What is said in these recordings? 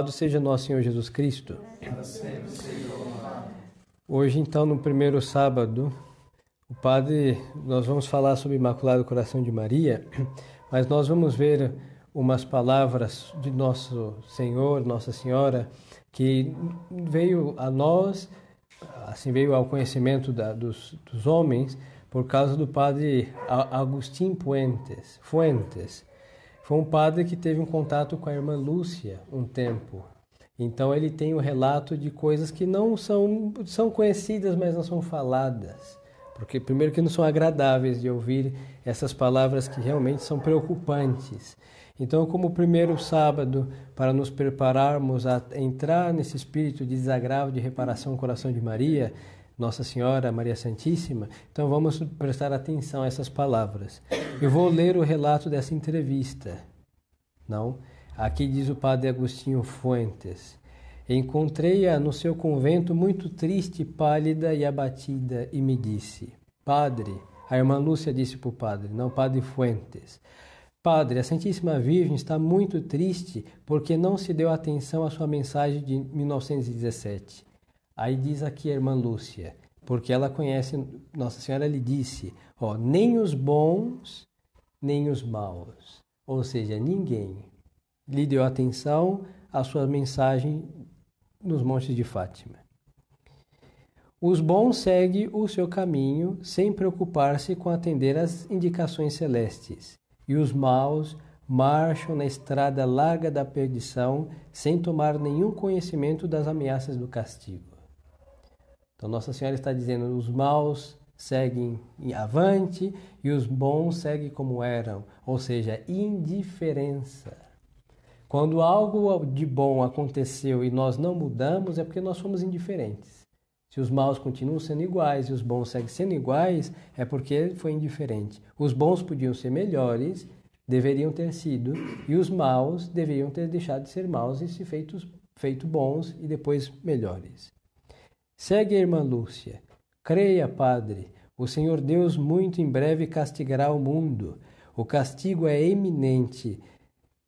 Louvado seja nosso Senhor Jesus Cristo. Hoje, então, no primeiro sábado, o padre, nós vamos falar sobre Imaculado Coração de Maria, mas nós vamos ver umas palavras de nosso Senhor, Nossa Senhora, que veio a nós, assim veio ao conhecimento da, dos, dos homens por causa do padre Agustín Fuentes. Fuentes. Foi um padre que teve um contato com a irmã Lúcia um tempo. Então ele tem o um relato de coisas que não são, são conhecidas, mas não são faladas. Porque primeiro que não são agradáveis de ouvir essas palavras que realmente são preocupantes. Então, como primeiro sábado, para nos prepararmos a entrar nesse espírito de desagravo de reparação coração de Maria, Nossa Senhora, Maria Santíssima, então vamos prestar atenção a essas palavras. Eu vou ler o relato dessa entrevista. Não? Aqui diz o padre Agostinho Fuentes. Encontrei-a no seu convento muito triste, pálida e abatida, e me disse: Padre, a irmã Lúcia disse para o padre, não padre Fuentes. Padre, a Santíssima Virgem está muito triste porque não se deu atenção à sua mensagem de 1917. Aí diz aqui a irmã Lúcia, porque ela conhece, Nossa Senhora lhe disse, ó, nem os bons, nem os maus. Ou seja, ninguém lhe deu atenção à sua mensagem nos montes de Fátima. Os bons seguem o seu caminho sem preocupar-se com atender às indicações celestes e os maus marcham na estrada larga da perdição sem tomar nenhum conhecimento das ameaças do castigo. Então, Nossa Senhora está dizendo: os maus seguem avante e os bons seguem como eram, ou seja, indiferença. Quando algo de bom aconteceu e nós não mudamos, é porque nós somos indiferentes. Se os maus continuam sendo iguais e os bons seguem sendo iguais, é porque foi indiferente. Os bons podiam ser melhores, deveriam ter sido, e os maus deveriam ter deixado de ser maus e se feitos feito bons e depois melhores. Segue a irmã Lúcia. Creia, Padre, o Senhor Deus muito em breve castigará o mundo. O castigo é eminente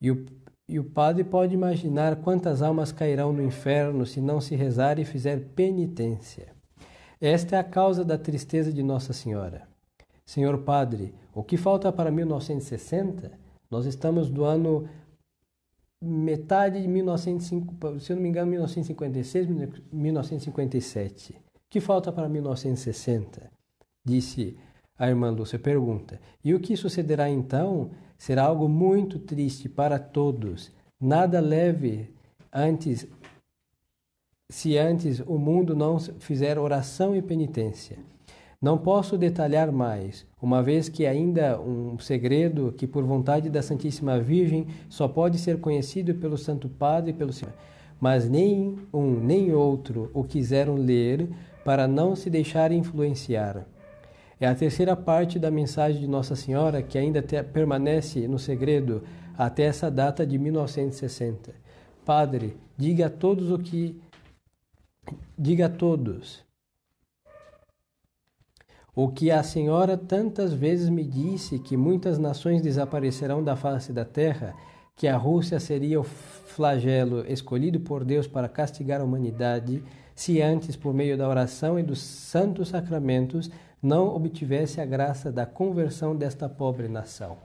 e o e o padre pode imaginar quantas almas cairão no inferno se não se rezar e fizer penitência. Esta é a causa da tristeza de Nossa Senhora. Senhor Padre, o que falta para 1960? Nós estamos do ano metade de 1905, se eu não me engano, 1956, 1957. O que falta para 1960? Disse a irmã Lúcia, pergunta. E o que sucederá então? Será algo muito triste para todos. Nada leve antes, se antes o mundo não fizer oração e penitência. Não posso detalhar mais, uma vez que ainda um segredo que por vontade da Santíssima Virgem só pode ser conhecido pelo Santo Padre e pelo Senhor. Mas nem um nem outro o quiseram ler para não se deixar influenciar. É a terceira parte da mensagem de Nossa Senhora que ainda te, permanece no segredo até essa data de 1960. Padre, diga a todos o que diga a todos o que a senhora tantas vezes me disse que muitas nações desaparecerão da face da terra, que a Rússia seria o flagelo escolhido por Deus para castigar a humanidade, se antes, por meio da oração e dos santos sacramentos, não obtivesse a graça da conversão desta pobre nação.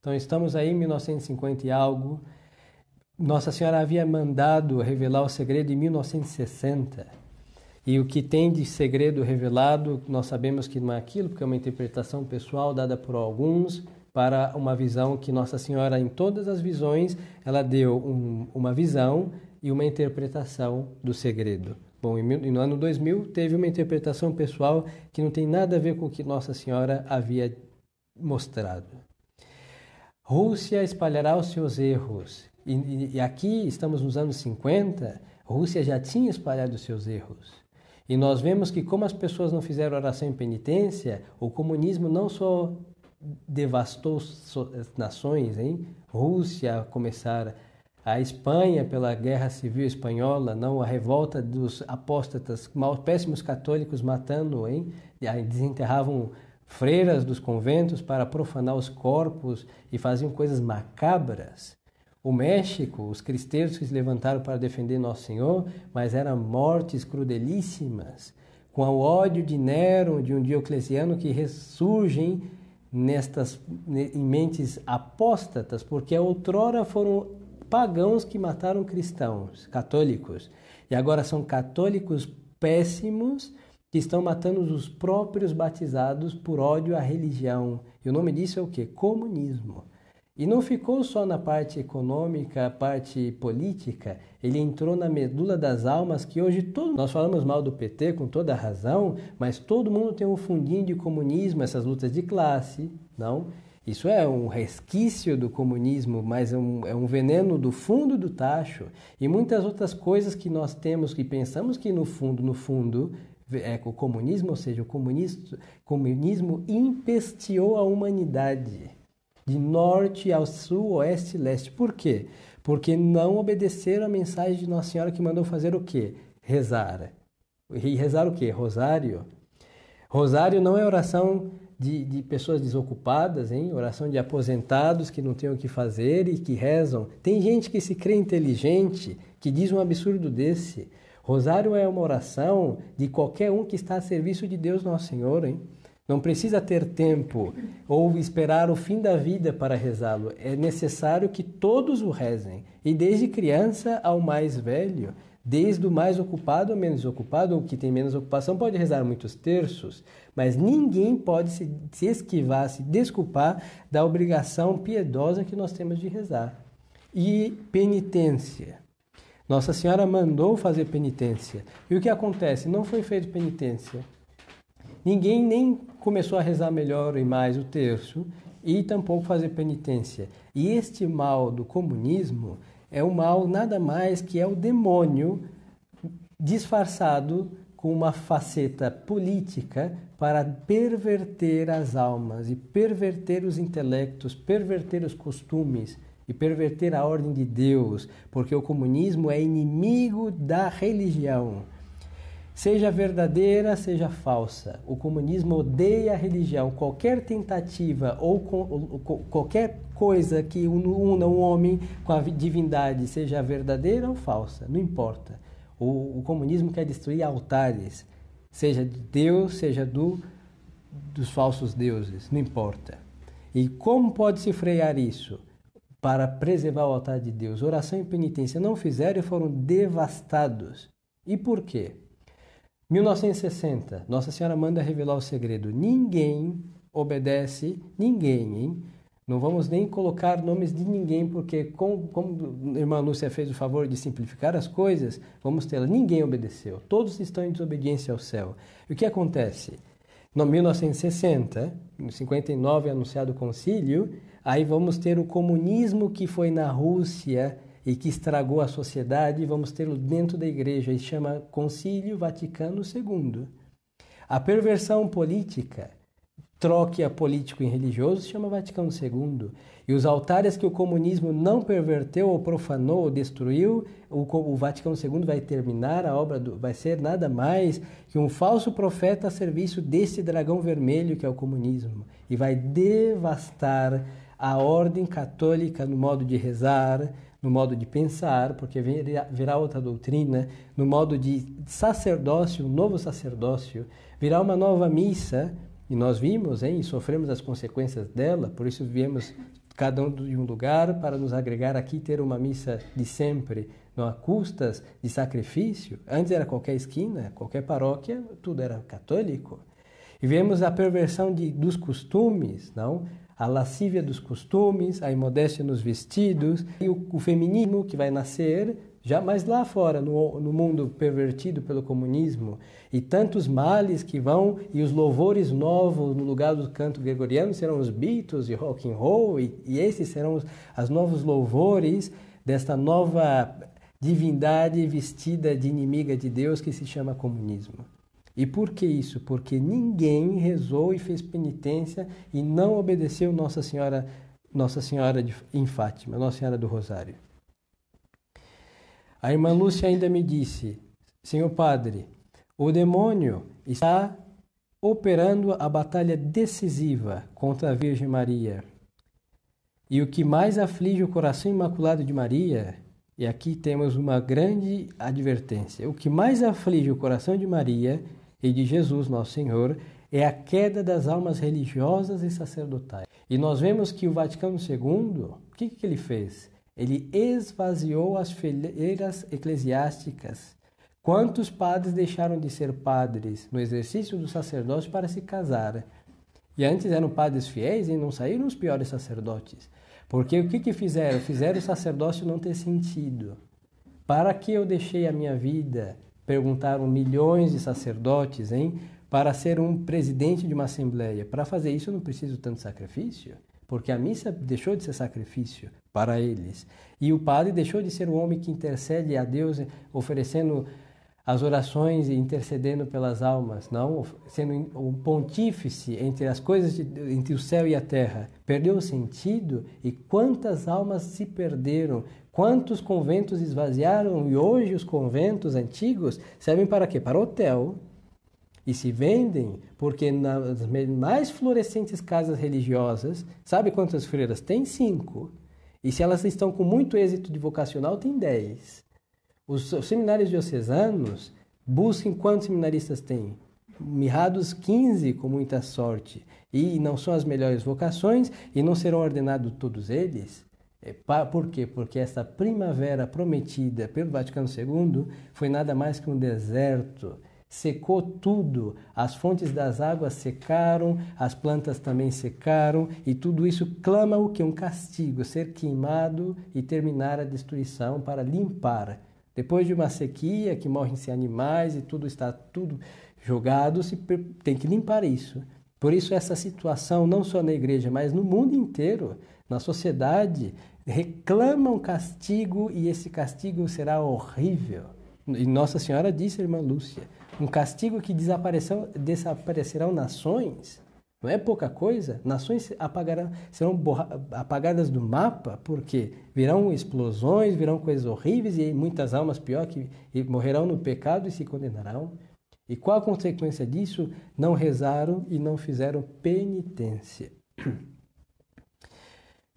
Então estamos aí em 1950 e algo. Nossa Senhora havia mandado revelar o segredo em 1960. E o que tem de segredo revelado, nós sabemos que não é aquilo, porque é uma interpretação pessoal dada por alguns para uma visão que Nossa Senhora, em todas as visões, ela deu um, uma visão e uma interpretação do segredo. Bom, no ano 2000 teve uma interpretação pessoal que não tem nada a ver com o que Nossa Senhora havia mostrado. Rússia espalhará os seus erros. E, e aqui estamos nos anos 50, Rússia já tinha espalhado os seus erros. E nós vemos que, como as pessoas não fizeram oração em penitência, o comunismo não só devastou as nações, hein? Rússia começar a Espanha pela Guerra Civil Espanhola, não a revolta dos apóstatas, mal, péssimos católicos matando, hein? desenterravam freiras dos conventos para profanar os corpos e faziam coisas macabras. o México, os cristãos que se levantaram para defender Nosso Senhor, mas eram mortes crudelíssimas, com o ódio de Nero, de um Diocleciano que ressurgem nestas em mentes apóstatas, porque outrora foram pagãos que mataram cristãos, católicos, e agora são católicos péssimos que estão matando os próprios batizados por ódio à religião. E o nome disso é o que? Comunismo. E não ficou só na parte econômica, parte política, ele entrou na medula das almas que hoje todos nós falamos mal do PT com toda razão, mas todo mundo tem um fundinho de comunismo, essas lutas de classe, não? Isso é um resquício do comunismo, mas é um, é um veneno do fundo do tacho e muitas outras coisas que nós temos que pensamos que no fundo, no fundo, é o comunismo, ou seja, o comunismo, comunismo empesteou a humanidade de norte ao sul, oeste e leste. Por quê? Porque não obedeceram a mensagem de Nossa Senhora que mandou fazer o quê? Rezar. E rezar o quê? Rosário. Rosário não é oração de, de pessoas desocupadas, hein? oração de aposentados que não têm o que fazer e que rezam. Tem gente que se crê inteligente, que diz um absurdo desse. Rosário é uma oração de qualquer um que está a serviço de Deus Nosso Senhor, hein? Não precisa ter tempo ou esperar o fim da vida para rezá-lo. É necessário que todos o rezem, e desde criança ao mais velho, desde o mais ocupado ao menos ocupado, ou que tem menos ocupação, pode rezar muitos terços, mas ninguém pode se, se esquivar, se desculpar da obrigação piedosa que nós temos de rezar. E penitência. Nossa Senhora mandou fazer penitência. E o que acontece? Não foi feito penitência. Ninguém nem começou a rezar melhor e mais o terço e tampouco fazer penitência. E este mal do comunismo é um mal nada mais que é o demônio disfarçado com uma faceta política para perverter as almas e perverter os intelectos, perverter os costumes e perverter a ordem de Deus, porque o comunismo é inimigo da religião. Seja verdadeira, seja falsa, o comunismo odeia a religião. Qualquer tentativa ou, qualquer coisa que una um homem com a divindade, seja verdadeira ou falsa, não importa. O, o comunismo quer destruir altares, seja de Deus, seja do, dos falsos deuses, não importa. E como pode se frear isso? para preservar o altar de Deus. Oração e penitência não fizeram e foram devastados. E por quê? 1960, Nossa Senhora manda revelar o segredo. Ninguém obedece, ninguém, hein? Não vamos nem colocar nomes de ninguém, porque como, como a irmã Lúcia fez o favor de simplificar as coisas, vamos tê-la. Ninguém obedeceu. Todos estão em desobediência ao céu. E o que acontece? No 1960, em 59 é anunciado o concílio, Aí vamos ter o comunismo que foi na Rússia e que estragou a sociedade, vamos tê-lo dentro da igreja e chama Concílio Vaticano II. A perversão política, troque a político em religioso, chama Vaticano II. E os altares que o comunismo não perverteu ou profanou ou destruiu, o, o Vaticano II vai terminar a obra, do, vai ser nada mais que um falso profeta a serviço desse dragão vermelho que é o comunismo e vai devastar a ordem católica no modo de rezar, no modo de pensar, porque virá outra doutrina, no modo de sacerdócio, um novo sacerdócio, virá uma nova missa, e nós vimos hein, e sofremos as consequências dela, por isso viemos cada um de um lugar para nos agregar aqui ter uma missa de sempre, não a custas de sacrifício. Antes era qualquer esquina, qualquer paróquia, tudo era católico. E vemos a perversão de, dos costumes, não? A lascívia dos costumes, a imodéstia nos vestidos e o, o feminismo que vai nascer já mais lá fora, no, no, mundo pervertido pelo comunismo, e tantos males que vão, e os louvores novos no lugar do canto gregoriano serão os Beatles e rock and roll, e, e esses serão os as novos louvores desta nova divindade vestida de inimiga de Deus que se chama comunismo. E por que isso? Porque ninguém rezou e fez penitência e não obedeceu Nossa Senhora, Nossa Senhora de, em Fátima, Nossa Senhora do Rosário. A irmã Lúcia ainda me disse: Senhor Padre, o demônio está operando a batalha decisiva contra a Virgem Maria. E o que mais aflige o coração imaculado de Maria, e aqui temos uma grande advertência: o que mais aflige o coração de Maria e de Jesus, nosso Senhor, é a queda das almas religiosas e sacerdotais. E nós vemos que o Vaticano II, o que, que ele fez? Ele esvaziou as fileiras eclesiásticas. Quantos padres deixaram de ser padres no exercício do sacerdócio para se casar? E antes eram padres fiéis e não saíram os piores sacerdotes. Porque o que, que fizeram? Fizeram o sacerdócio não ter sentido. Para que eu deixei a minha vida? Perguntaram milhões de sacerdotes, hein? para ser um presidente de uma assembleia. Para fazer isso eu não preciso tanto sacrifício, porque a missa deixou de ser sacrifício para eles. E o padre deixou de ser o homem que intercede a Deus oferecendo as orações e intercedendo pelas almas, não sendo o pontífice entre as coisas de, entre o céu e a terra. Perdeu o sentido e quantas almas se perderam, quantos conventos esvaziaram e hoje os conventos antigos servem para quê? Para hotel, e se vendem porque nas mais florescentes casas religiosas, sabe quantas freiras? Tem cinco. E se elas estão com muito êxito de vocacional, tem dez. Os, os seminários diocesanos busquem quantos seminaristas tem? Mirrados 15 com muita sorte. E não são as melhores vocações e não serão ordenados todos eles. É, por quê? Porque essa primavera prometida pelo Vaticano II foi nada mais que um deserto secou tudo, as fontes das águas secaram, as plantas também secaram, e tudo isso clama o que? Um castigo, ser queimado e terminar a destruição para limpar. Depois de uma sequia que morrem-se animais e tudo está tudo jogado, se tem que limpar isso. Por isso essa situação não só na igreja, mas no mundo inteiro, na sociedade, reclama um castigo e esse castigo será horrível. E Nossa Senhora disse, irmã Lúcia, um castigo que desaparecerão nações, não é pouca coisa. Nações apagarão, serão apagadas do mapa, porque virão explosões, virão coisas horríveis e muitas almas pior que morrerão no pecado e se condenarão. E qual a consequência disso? Não rezaram e não fizeram penitência.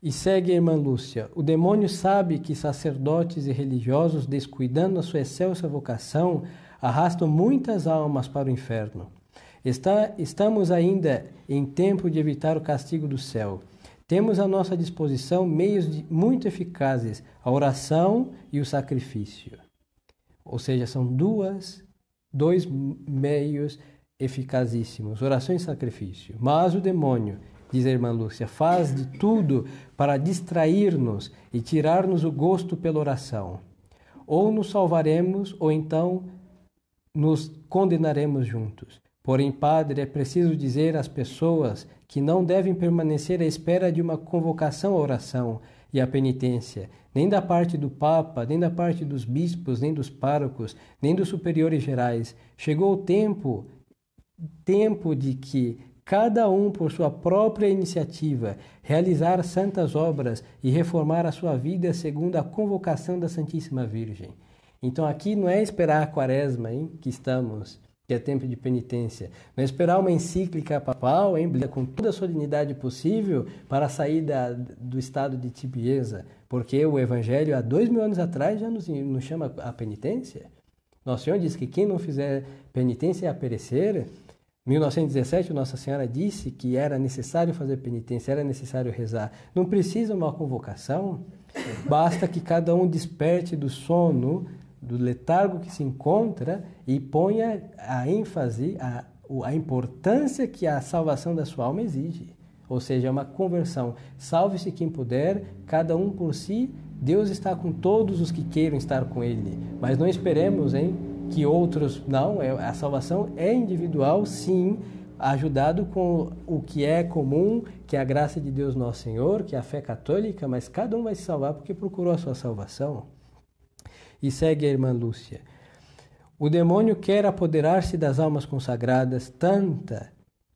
E segue a irmã Lúcia. O demônio sabe que sacerdotes e religiosos, descuidando a sua excelsa vocação, arrastam muitas almas para o inferno. Está, estamos ainda em tempo de evitar o castigo do céu. Temos à nossa disposição meios de, muito eficazes, a oração e o sacrifício. Ou seja, são duas, dois meios eficazíssimos, oração e sacrifício. Mas o demônio, diz a irmã Lúcia, faz de tudo para distrair-nos e tirar-nos o gosto pela oração. Ou nos salvaremos, ou então nos condenaremos juntos. Porém, Padre, é preciso dizer às pessoas que não devem permanecer à espera de uma convocação à oração e à penitência, nem da parte do Papa, nem da parte dos bispos, nem dos párocos, nem dos superiores gerais. Chegou o tempo, tempo de que cada um, por sua própria iniciativa, realizar santas obras e reformar a sua vida segundo a convocação da Santíssima Virgem. Então aqui não é esperar a quaresma, hein, que estamos, que é tempo de penitência. Não é esperar uma encíclica papal, hein, com toda a solenidade possível para sair da, do estado de tibieza, porque o Evangelho há dois mil anos atrás já nos, nos chama a penitência. Nosso Senhor diz que quem não fizer penitência é a perecer. 1917, Nossa Senhora disse que era necessário fazer penitência, era necessário rezar. Não precisa uma convocação, basta que cada um desperte do sono do letargo que se encontra e ponha a ênfase, a, a importância que a salvação da sua alma exige. Ou seja, é uma conversão. Salve-se quem puder, cada um por si. Deus está com todos os que queiram estar com Ele. Mas não esperemos hein, que outros. Não, é, a salvação é individual, sim, ajudado com o que é comum, que é a graça de Deus Nosso Senhor, que é a fé católica, mas cada um vai se salvar porque procurou a sua salvação. E segue a irmã Lúcia. O demônio quer apoderar-se das almas consagradas, tanta,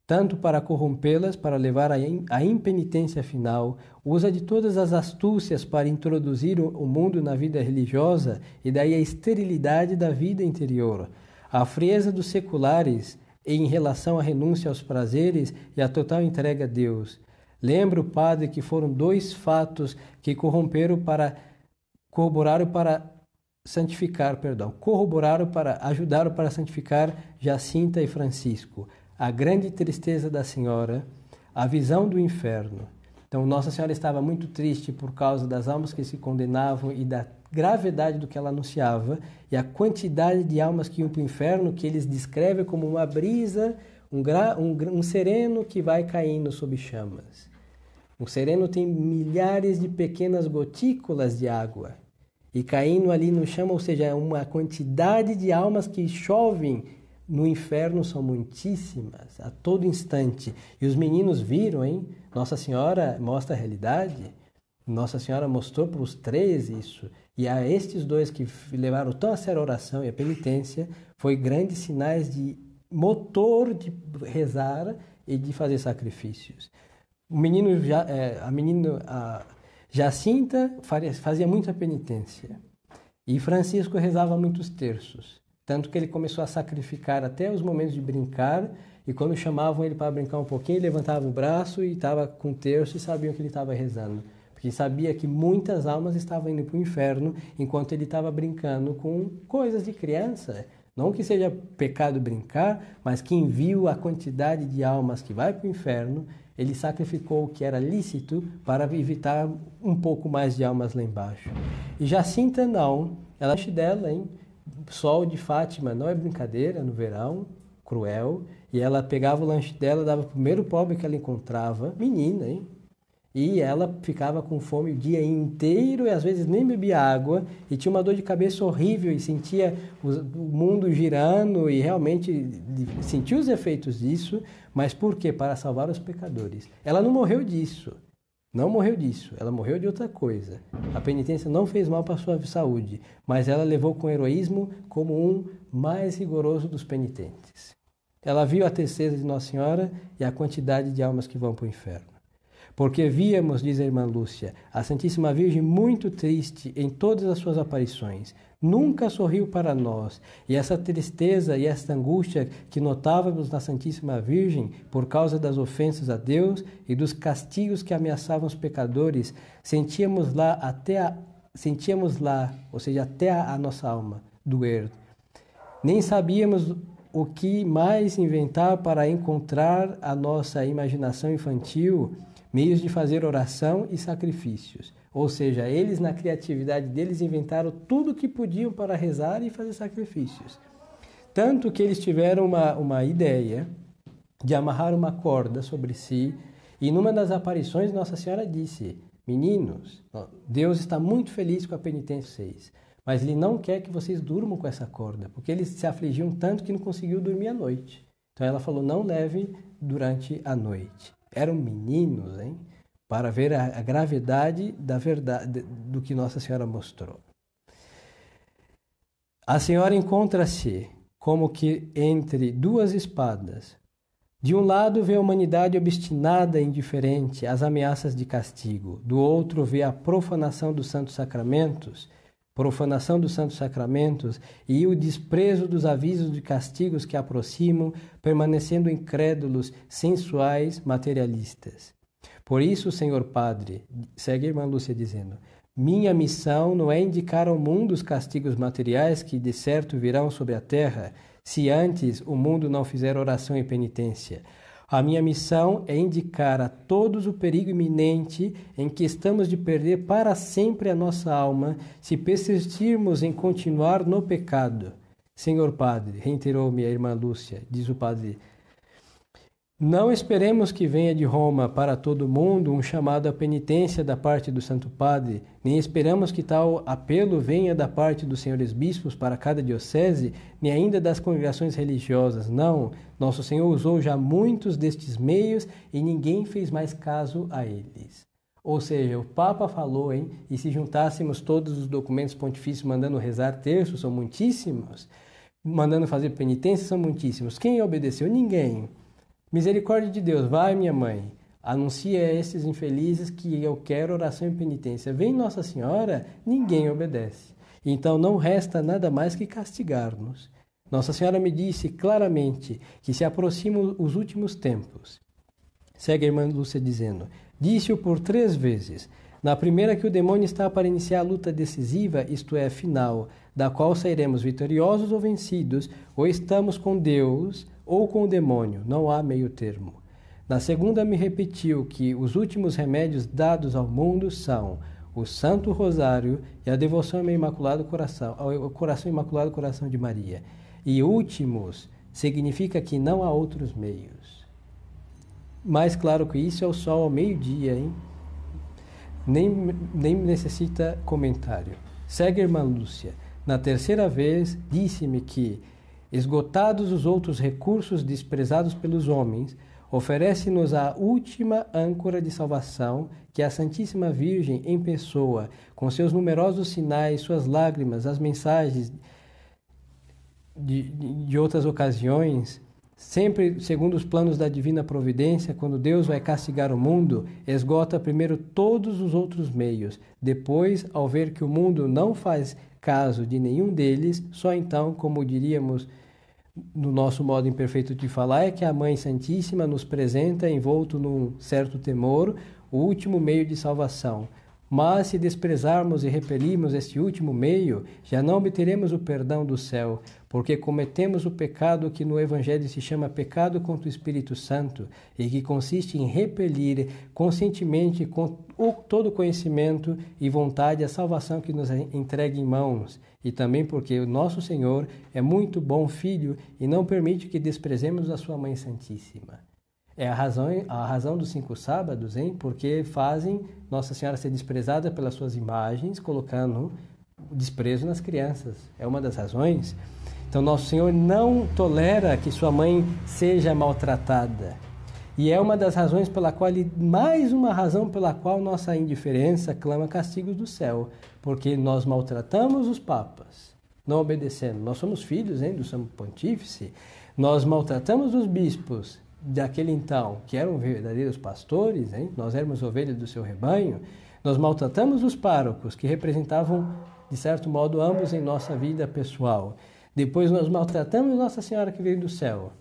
tanto para corrompê-las, para levar à impenitência final, usa de todas as astúcias para introduzir o mundo na vida religiosa e daí a esterilidade da vida interior, a frieza dos seculares em relação à renúncia aos prazeres e à total entrega a Deus. Lembra o padre que foram dois fatos que corromperam para corroboraram para santificar, perdão, corroboraram para ajudaram para santificar Jacinta e Francisco. A grande tristeza da senhora, a visão do inferno. Então Nossa Senhora estava muito triste por causa das almas que se condenavam e da gravidade do que ela anunciava e a quantidade de almas que iam para o inferno que eles descrevem como uma brisa um, um, um sereno que vai caindo sob chamas. Um sereno tem milhares de pequenas gotículas de água e caindo ali no chão, ou seja, uma quantidade de almas que chovem no inferno são muitíssimas, a todo instante. E os meninos viram, hein? Nossa Senhora mostra a realidade. Nossa Senhora mostrou para os três isso. E a estes dois que levaram tão a sério a oração e a penitência, foi grandes sinais de motor de rezar e de fazer sacrifícios. O menino, é, a menina a Jacinta fazia muita penitência e Francisco rezava muitos terços, tanto que ele começou a sacrificar até os momentos de brincar e quando chamavam ele para brincar um pouquinho, ele levantava o braço e estava com terço e sabiam que ele estava rezando. Porque sabia que muitas almas estavam indo para o inferno enquanto ele estava brincando com coisas de criança. Não que seja pecado brincar, mas quem viu a quantidade de almas que vai para o inferno, ele sacrificou o que era lícito para evitar um pouco mais de almas lá embaixo. E Jacinta não, ela dela, hein? Sol de Fátima não é brincadeira no verão, cruel, e ela pegava o lanche dela, dava para o primeiro pobre que ela encontrava, menina, hein? E ela ficava com fome o dia inteiro e às vezes nem bebia água e tinha uma dor de cabeça horrível e sentia o mundo girando e realmente sentia os efeitos disso, mas por quê? Para salvar os pecadores. Ela não morreu disso. Não morreu disso, ela morreu de outra coisa. A penitência não fez mal para sua saúde, mas ela levou com heroísmo como um mais rigoroso dos penitentes. Ela viu a tristeza de Nossa Senhora e a quantidade de almas que vão para o inferno. Porque víamos, diz a irmã Lúcia, a Santíssima Virgem muito triste em todas as suas aparições. Nunca sorriu para nós, e essa tristeza e esta angústia que notávamos na Santíssima Virgem por causa das ofensas a Deus e dos castigos que ameaçavam os pecadores, sentíamos lá até a, sentíamos lá, ou seja, até a, a nossa alma doer. Nem sabíamos o que mais inventar para encontrar a nossa imaginação infantil meios de fazer oração e sacrifícios. Ou seja, eles, na criatividade deles, inventaram tudo o que podiam para rezar e fazer sacrifícios. Tanto que eles tiveram uma, uma ideia de amarrar uma corda sobre si, e numa das aparições, Nossa Senhora disse: Meninos, Deus está muito feliz com a penitência 6, mas Ele não quer que vocês durmam com essa corda, porque eles se afligiam tanto que não conseguiu dormir à noite. Então ela falou: não leve durante a noite eram meninos, hein? Para ver a, a gravidade da verdade do que Nossa Senhora mostrou. A Senhora encontra-se como que entre duas espadas. De um lado vê a humanidade obstinada e indiferente às ameaças de castigo, do outro vê a profanação dos santos sacramentos profanação dos santos sacramentos e o desprezo dos avisos de castigos que aproximam, permanecendo incrédulos, sensuais, materialistas. Por isso, Senhor Padre, segue a irmã Lúcia dizendo, minha missão não é indicar ao mundo os castigos materiais que de certo virão sobre a terra, se antes o mundo não fizer oração e penitência. A minha missão é indicar a todos o perigo iminente em que estamos de perder para sempre a nossa alma se persistirmos em continuar no pecado. Senhor Padre, reiterou-me a irmã Lúcia, diz o padre não esperemos que venha de Roma para todo mundo um chamado à penitência da parte do Santo Padre, nem esperamos que tal apelo venha da parte dos senhores bispos para cada diocese, nem ainda das congregações religiosas. Não, nosso Senhor usou já muitos destes meios e ninguém fez mais caso a eles. Ou seja, o Papa falou, hein? E se juntássemos todos os documentos pontifícios mandando rezar terço, são muitíssimos. Mandando fazer penitência, são muitíssimos. Quem obedeceu? Ninguém. Misericórdia de Deus, vai minha mãe, anuncia a esses infelizes que eu quero oração e penitência. Vem Nossa Senhora, ninguém obedece. Então não resta nada mais que castigar-nos. Nossa Senhora me disse claramente que se aproximam os últimos tempos. Segue a irmã Lúcia dizendo: Disse-o por três vezes. Na primeira, que o demônio está para iniciar a luta decisiva, isto é, final, da qual sairemos vitoriosos ou vencidos, ou estamos com Deus ou com o demônio, não há meio termo. Na segunda, me repetiu que os últimos remédios dados ao mundo são o Santo Rosário e a devoção ao Imaculado Coração, ao Coração Imaculado Coração de Maria. E últimos significa que não há outros meios. Mais claro que isso é o sol ao meio-dia, hein? Nem, nem necessita comentário. Segue irmã Lúcia. Na terceira vez, disse-me que, esgotados os outros recursos desprezados pelos homens, oferece-nos a última âncora de salvação, que é a Santíssima Virgem em pessoa, com seus numerosos sinais, suas lágrimas, as mensagens de, de, outras ocasiões, Sempre segundo os planos da divina providência, quando Deus vai castigar o mundo, esgota primeiro todos os outros meios. Depois, ao ver que o mundo não faz caso de nenhum deles, só então, como diríamos no nosso modo imperfeito de falar, é que a Mãe Santíssima nos apresenta, envolto num certo temor, o último meio de salvação. Mas se desprezarmos e repelirmos este último meio, já não obteremos o perdão do céu, porque cometemos o pecado que no Evangelho se chama pecado contra o Espírito Santo e que consiste em repelir conscientemente com todo conhecimento e vontade a salvação que nos entrega em mãos, e também porque o nosso Senhor é muito bom filho e não permite que desprezemos a sua Mãe Santíssima. É a razão, a razão dos cinco sábados, hein? Porque fazem Nossa Senhora ser desprezada pelas suas imagens, colocando desprezo nas crianças. É uma das razões. Então, Nosso Senhor não tolera que sua mãe seja maltratada. E é uma das razões pela qual, mais uma razão pela qual nossa indiferença clama castigos do céu, porque nós maltratamos os papas, não obedecendo. Nós somos filhos hein, do Santo Pontífice, nós maltratamos os bispos daquele então, que eram verdadeiros pastores, hein? nós éramos ovelhas do seu rebanho, nós maltratamos os párocos, que representavam, de certo modo, ambos em nossa vida pessoal. Depois nós maltratamos Nossa Senhora que veio do céu.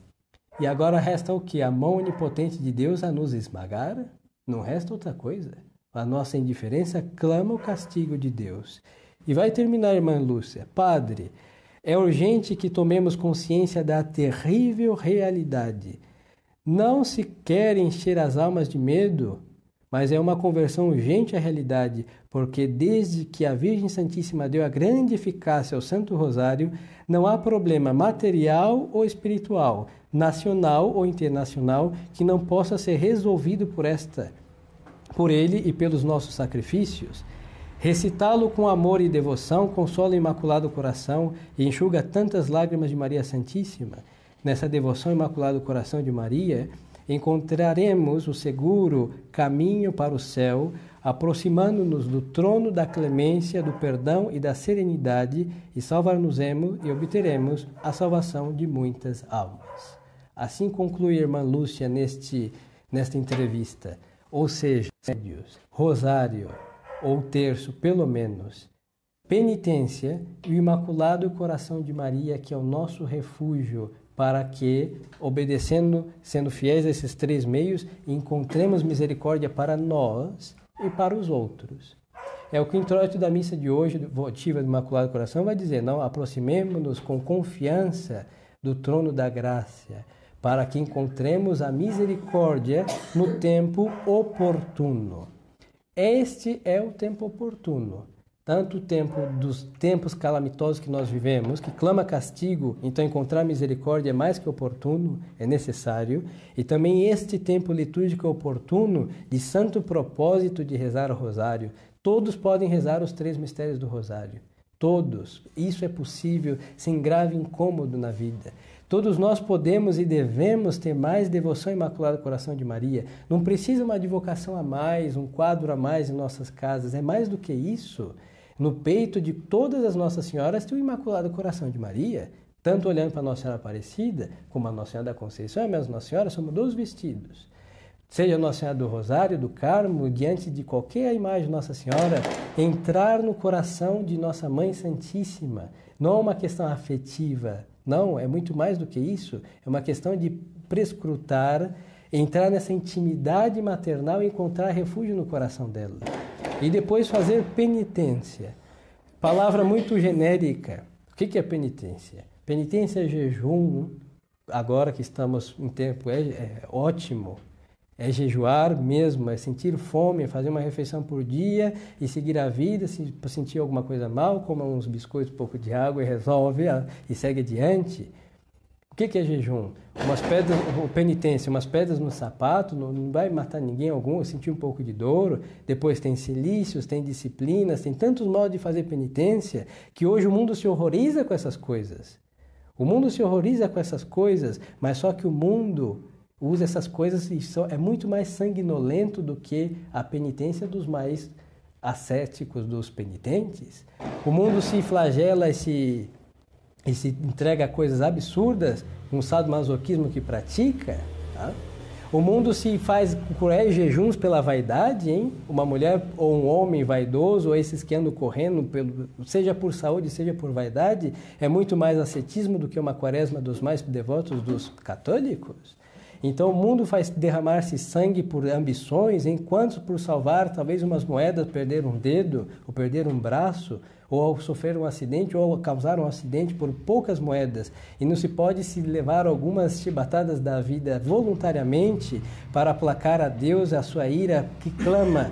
E agora resta o que? A mão onipotente de Deus a nos esmagar? Não resta outra coisa. A nossa indiferença clama o castigo de Deus. E vai terminar, irmã Lúcia. Padre, é urgente que tomemos consciência da terrível realidade não se quer encher as almas de medo, mas é uma conversão urgente à realidade, porque desde que a Virgem Santíssima deu a grande eficácia ao Santo Rosário, não há problema material ou espiritual, nacional ou internacional, que não possa ser resolvido por esta, por ele e pelos nossos sacrifícios. Recitá-lo com amor e devoção consola o Imaculado Coração e enxuga tantas lágrimas de Maria Santíssima nessa devoção Imaculado Coração de Maria, encontraremos o seguro caminho para o céu, aproximando-nos do trono da clemência, do perdão e da serenidade, e salvar-nos-emos e obteremos a salvação de muitas almas. Assim conclui a irmã Lúcia neste, nesta entrevista. Ou seja, rosário ou terço, pelo menos, penitência e o Imaculado Coração de Maria, que é o nosso refúgio para que, obedecendo, sendo fiéis a esses três meios, encontremos misericórdia para nós e para os outros. É o que o introito da missa de hoje, votiva do Imaculado Coração, vai dizer: não, aproximemos-nos com confiança do trono da graça, para que encontremos a misericórdia no tempo oportuno. Este é o tempo oportuno tanto o tempo dos tempos calamitosos que nós vivemos, que clama castigo, então encontrar misericórdia é mais que oportuno, é necessário, e também este tempo litúrgico oportuno de santo propósito de rezar o rosário. Todos podem rezar os três mistérios do rosário. Todos. Isso é possível sem grave incômodo na vida. Todos nós podemos e devemos ter mais devoção ao Imaculado Coração de Maria. Não precisa uma advocação a mais, um quadro a mais em nossas casas. É mais do que isso. No peito de todas as Nossas Senhoras tem o Imaculado Coração de Maria, tanto olhando para Nossa Senhora Aparecida, como a Nossa Senhora da Conceição e a Nossa Senhora, somos dos vestidos. Seja Nossa Senhora do Rosário, do Carmo, diante de qualquer imagem de Nossa Senhora, entrar no coração de Nossa Mãe Santíssima. Não é uma questão afetiva, não, é muito mais do que isso. É uma questão de prescrutar entrar nessa intimidade maternal e encontrar refúgio no coração dela. E depois fazer penitência. Palavra muito genérica. O que é penitência? Penitência é jejum. Agora que estamos em tempo, é, é ótimo. É jejuar mesmo, é sentir fome, é fazer uma refeição por dia e seguir a vida. Se sentir alguma coisa mal, coma uns biscoitos, um pouco de água e resolve e segue adiante. O que, que é jejum? Umas pedras, penitência, umas pedras no sapato, não, vai matar ninguém algum, sentir um pouco de dor. Depois tem silícios, tem disciplinas, tem tantos modos de fazer penitência que hoje o mundo se horroriza com essas coisas. O mundo se horroriza com essas coisas, mas só que o mundo usa essas coisas e é muito mais sanguinolento do que a penitência dos mais ascéticos, dos penitentes. O mundo se flagela e se e se entrega a coisas absurdas, um sadomasoquismo que pratica, tá? O mundo se faz cruéis jejuns pela vaidade, hein? Uma mulher ou um homem vaidoso, ou esses que andam correndo, pelo, seja por saúde, seja por vaidade, é muito mais ascetismo do que uma quaresma dos mais devotos dos católicos. Então o mundo faz derramar-se sangue por ambições, enquanto por salvar talvez umas moedas, perder um dedo ou perder um braço, ou sofrer um acidente ou causar um acidente por poucas moedas. E não se pode se levar algumas chibatadas da vida voluntariamente para aplacar a Deus a sua ira que clama,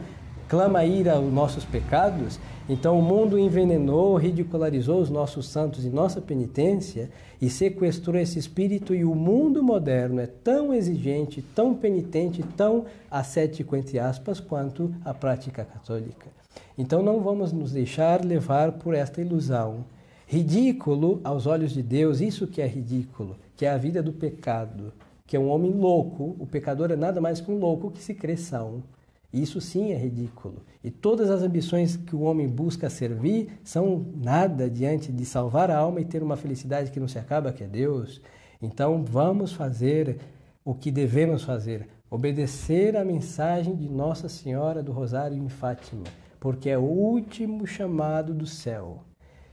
clama ira aos nossos pecados. Então o mundo envenenou, ridicularizou os nossos santos e nossa penitência e sequestrou esse espírito e o mundo moderno é tão exigente, tão penitente, tão ascético entre aspas quanto a prática católica. Então não vamos nos deixar levar por esta ilusão. Ridículo aos olhos de Deus, isso que é ridículo, que é a vida do pecado, que é um homem louco, o pecador é nada mais que um louco que se crê. Isso sim é ridículo. E todas as ambições que o homem busca servir são nada diante de salvar a alma e ter uma felicidade que não se acaba, que é Deus. Então vamos fazer o que devemos fazer, obedecer à mensagem de Nossa Senhora do Rosário em Fátima porque é o último chamado do céu.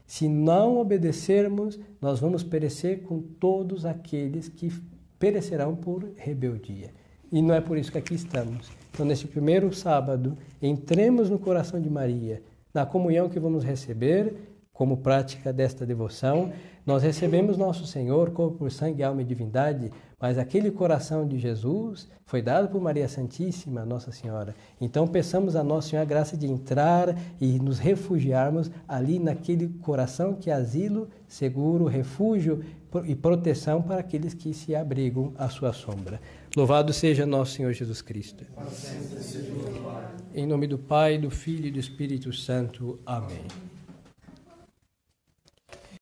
Se não obedecermos, nós vamos perecer com todos aqueles que perecerão por rebeldia. E não é por isso que aqui estamos. Então, nesse primeiro sábado, entremos no coração de Maria, na comunhão que vamos receber como prática desta devoção. Nós recebemos nosso Senhor, corpo, sangue, alma e divindade, mas aquele coração de Jesus foi dado por Maria Santíssima, Nossa Senhora. Então peçamos a Nossa Senhora a graça de entrar e nos refugiarmos ali naquele coração que é asilo, seguro, refúgio e proteção para aqueles que se abrigam à sua sombra. Louvado seja nosso Senhor Jesus Cristo. Em nome do Pai, do Filho e do Espírito Santo. Amém.